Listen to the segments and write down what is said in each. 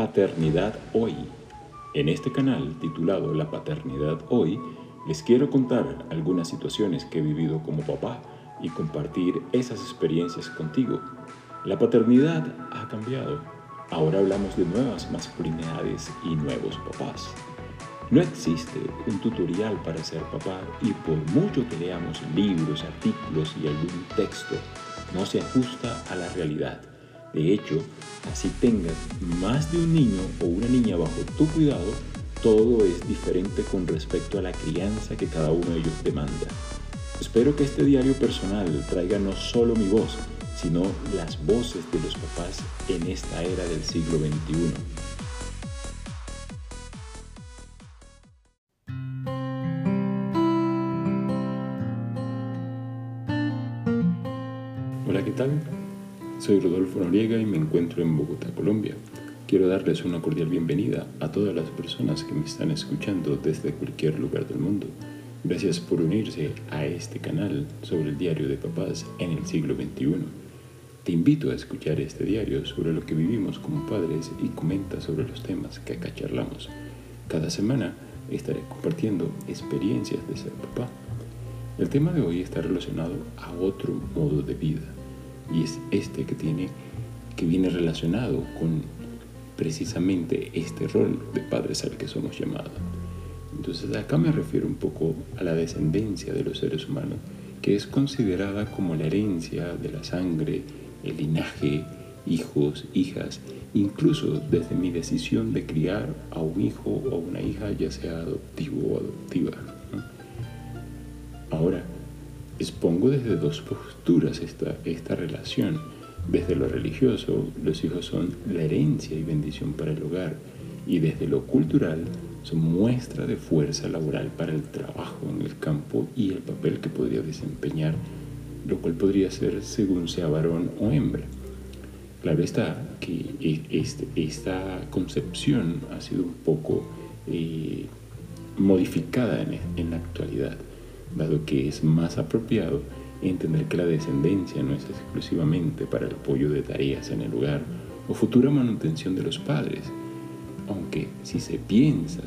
Paternidad Hoy. En este canal titulado La Paternidad Hoy, les quiero contar algunas situaciones que he vivido como papá y compartir esas experiencias contigo. La paternidad ha cambiado. Ahora hablamos de nuevas masculinidades y nuevos papás. No existe un tutorial para ser papá y por mucho que leamos libros, artículos y algún texto, no se ajusta a la realidad. De hecho, así tengas más de un niño o una niña bajo tu cuidado, todo es diferente con respecto a la crianza que cada uno de ellos demanda. Espero que este diario personal traiga no solo mi voz, sino las voces de los papás en esta era del siglo XXI. Soy Rodolfo Noriega y me encuentro en Bogotá, Colombia. Quiero darles una cordial bienvenida a todas las personas que me están escuchando desde cualquier lugar del mundo. Gracias por unirse a este canal sobre el diario de papás en el siglo XXI. Te invito a escuchar este diario sobre lo que vivimos como padres y comenta sobre los temas que acá charlamos. Cada semana estaré compartiendo experiencias de ser papá. El tema de hoy está relacionado a otro modo de vida y es este que tiene que viene relacionado con precisamente este rol de padres al que somos llamados. Entonces acá me refiero un poco a la descendencia de los seres humanos, que es considerada como la herencia de la sangre, el linaje, hijos, hijas, incluso desde mi decisión de criar a un hijo o una hija, ya sea adoptivo o adoptiva. Ahora, expongo desde dos posturas esta, esta relación. Desde lo religioso, los hijos son la herencia y bendición para el hogar, y desde lo cultural, son muestra de fuerza laboral para el trabajo en el campo y el papel que podría desempeñar, lo cual podría ser según sea varón o hembra. Claro está que e, este, esta concepción ha sido un poco eh, modificada en, en la actualidad dado que es más apropiado entender que la descendencia no es exclusivamente para el apoyo de tareas en el hogar o futura manutención de los padres, aunque si se piensa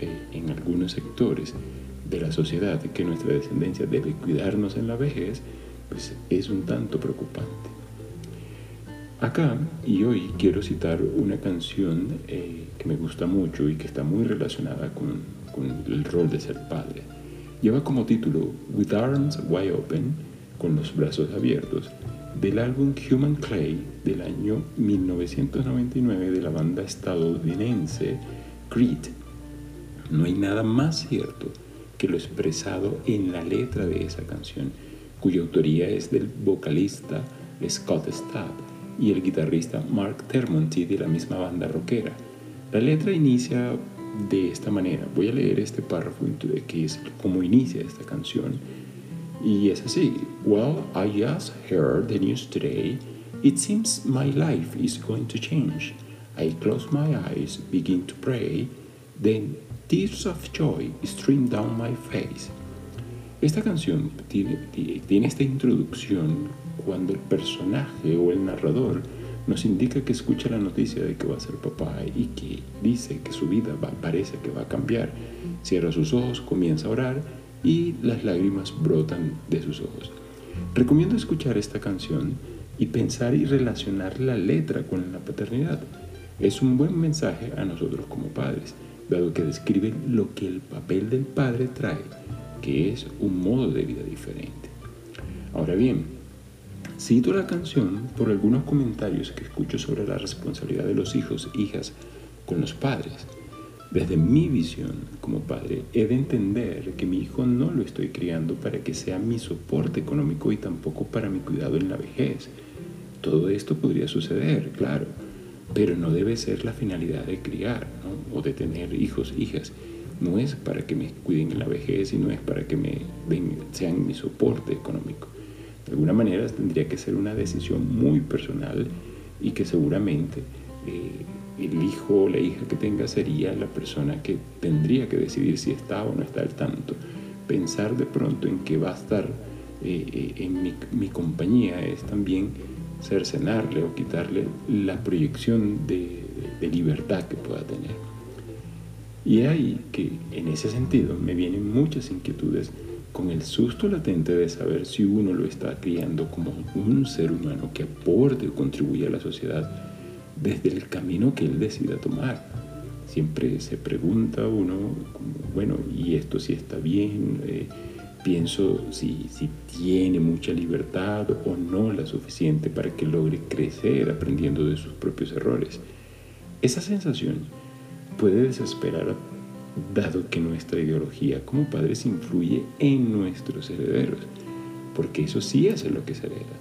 eh, en algunos sectores de la sociedad que nuestra descendencia debe cuidarnos en la vejez, pues es un tanto preocupante. Acá y hoy quiero citar una canción eh, que me gusta mucho y que está muy relacionada con, con el rol de ser padre lleva como título With Arms Wide Open, con los brazos abiertos, del álbum Human Clay del año 1999 de la banda estadounidense Creed. No hay nada más cierto que lo expresado en la letra de esa canción, cuya autoría es del vocalista Scott Stapp y el guitarrista Mark Termonti de la misma banda rockera. La letra inicia de esta manera. Voy a leer este párrafo que es como inicia esta canción. Y es así. Well, I just heard the news today. It seems my life is going to change. I close my eyes, begin to pray. Then tears of joy stream down my face. Esta canción tiene, tiene esta introducción cuando el personaje o el narrador nos indica que escucha la noticia de que va a ser papá y que dice que su vida parece que va a cambiar. Cierra sus ojos, comienza a orar y las lágrimas brotan de sus ojos. Recomiendo escuchar esta canción y pensar y relacionar la letra con la paternidad. Es un buen mensaje a nosotros como padres, dado que describe lo que el papel del padre trae, que es un modo de vida diferente. Ahora bien, Cito la canción por algunos comentarios que escucho sobre la responsabilidad de los hijos hijas con los padres. Desde mi visión como padre, he de entender que mi hijo no lo estoy criando para que sea mi soporte económico y tampoco para mi cuidado en la vejez. Todo esto podría suceder, claro, pero no debe ser la finalidad de criar o de tener hijos, hijas. No es para que me cuiden en la vejez y no es para que me sean mi soporte económico. De alguna manera tendría que ser una decisión muy personal y que seguramente eh, el hijo o la hija que tenga sería la persona que tendría que decidir si está o no está al tanto. Pensar de pronto en que va a estar eh, eh, en mi, compañía es también cercenarle o quitarle la proyección de, de libertad que pueda tener. Y ahí que en ese sentido me vienen muchas inquietudes con el susto latente de saber si uno lo está criando como un ser humano que aporte o contribuye a la sociedad desde el camino que él decida tomar. Siempre se pregunta uno, bueno, ¿y esto si está bien? Eh, pienso si, si tiene mucha libertad o no la suficiente para que logre crecer aprendiendo de sus propios errores. Esa sensación puede desesperar dado que nuestra ideología como padres influye en nuestros herederos, porque eso sí es lo que se hereda,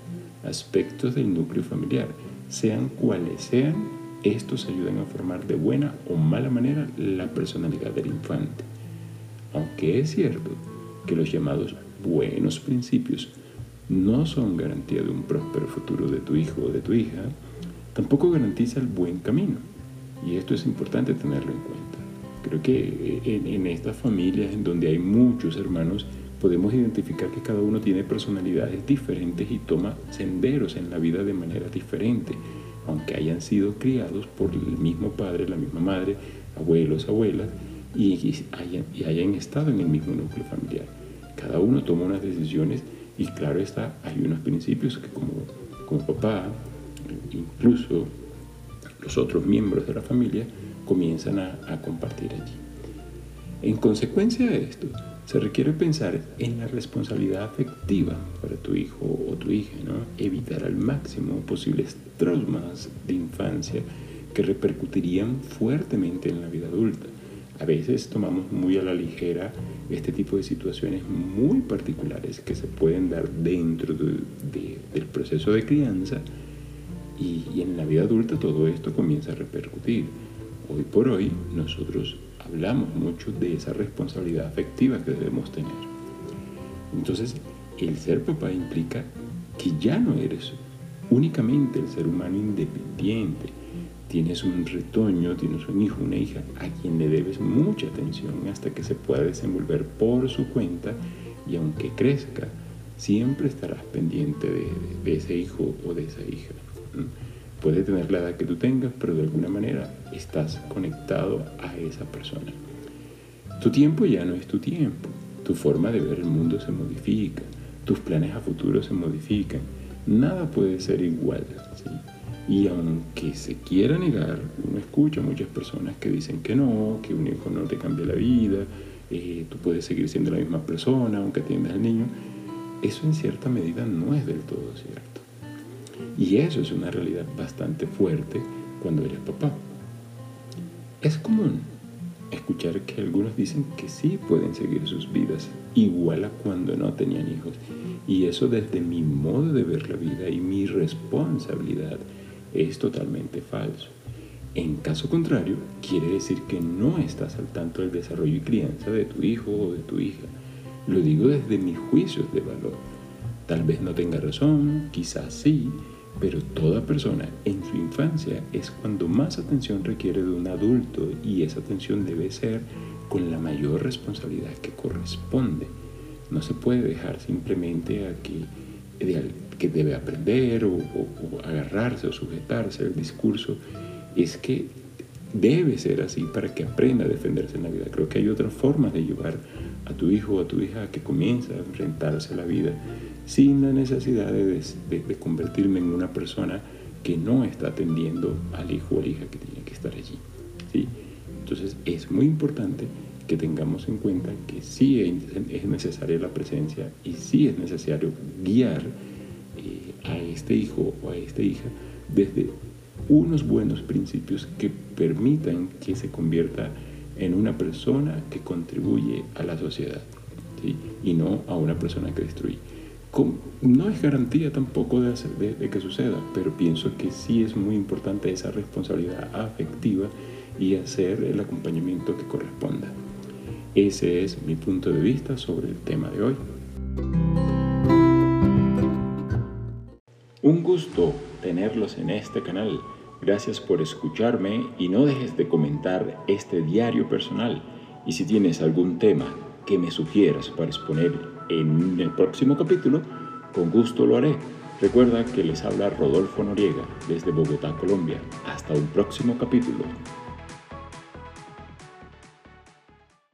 aspectos del núcleo familiar, sean cuales sean, estos ayudan a formar de buena o mala manera la personalidad del infante. Aunque es cierto que los llamados buenos principios no son garantía de un próspero futuro de tu hijo o de tu hija, tampoco garantiza el buen camino. Y esto es importante tenerlo en cuenta. Creo que eh, en, estas familias en donde hay muchos hermanos, podemos identificar que cada uno tiene personalidades diferentes y toma senderos en la vida de manera diferente, aunque hayan sido criados por el mismo padre, la misma madre, abuelos, abuelas, y hayan, y hayan estado en el mismo núcleo familiar. Cada uno toma unas decisiones y claro está, hay unos principios que como, como papá, incluso los otros miembros de la familia, comienzan a, compartir allí. En consecuencia de esto, se requiere pensar en la responsabilidad afectiva para tu hijo o tu hija, ¿no? evitar al máximo posibles traumas de infancia que repercutirían fuertemente en la vida adulta. A veces tomamos muy a la ligera este tipo de situaciones muy particulares que se pueden dar dentro del proceso de crianza y en la vida adulta todo esto comienza a repercutir. Hoy por hoy nosotros hablamos mucho de esa responsabilidad afectiva que debemos tener. Entonces, el ser papá implica que ya no eres únicamente el ser humano independiente. Tienes un retoño, tienes un hijo, una hija a quien le debes mucha atención hasta que se pueda desenvolver por su cuenta y aunque crezca, siempre estarás pendiente de, ese hijo o de esa hija. Puede tener la edad que tú tengas, pero de alguna manera estás conectado a esa persona. Tu tiempo ya no es tu tiempo. Tu forma de ver el mundo se modifica. Tus planes a futuro se modifican. Nada puede ser igual. Y aunque se quiera negar, uno escucha a muchas personas que dicen que no, que un hijo no te cambia la vida, eh, tú puedes seguir siendo la misma persona aunque atiendas al niño. Eso en cierta medida no es del todo cierto. Y eso es una realidad bastante fuerte cuando eres papá. Es común escuchar que algunos dicen que sí pueden seguir sus vidas igual a cuando no tenían hijos. Y eso desde mi modo de ver la vida y mi responsabilidad es totalmente falso. En caso contrario, quiere decir que no estás al tanto del desarrollo y crianza de tu hijo o de tu hija. Lo digo desde mis juicios de valor. Tal vez no tenga razón, quizás sí, pero toda persona en su infancia es cuando más atención requiere de un adulto y esa atención debe ser con la mayor responsabilidad que corresponde. No se puede dejar simplemente a que, debe aprender o, agarrarse o sujetarse al discurso. Es que debe ser así para que aprenda a defenderse en la vida. Creo que hay otras formas de llevar a tu hijo o a tu hija a que comience a enfrentarse a la vida sin la necesidad de, convertirme en una persona que no está atendiendo al hijo o a la hija que tiene que estar allí. ¿sí? Entonces es muy importante que tengamos en cuenta que sí es necesaria la presencia y sí es necesario guiar eh, a este hijo o a esta hija desde unos buenos principios que permitan que se convierta en una persona que contribuye a la sociedad y no a una persona que destruye. No es garantía tampoco de, que suceda, pero pienso que sí es muy importante esa responsabilidad afectiva y hacer el acompañamiento que corresponda. Ese es mi punto de vista sobre el tema de hoy. Un gusto tenerlos en este canal. Gracias por escucharme y no dejes de comentar este diario personal. Y si tienes algún tema que me sugieras para exponer en el próximo capítulo, con gusto lo haré. Recuerda que les habla Rodolfo Noriega desde Bogotá, Colombia. Hasta un próximo capítulo.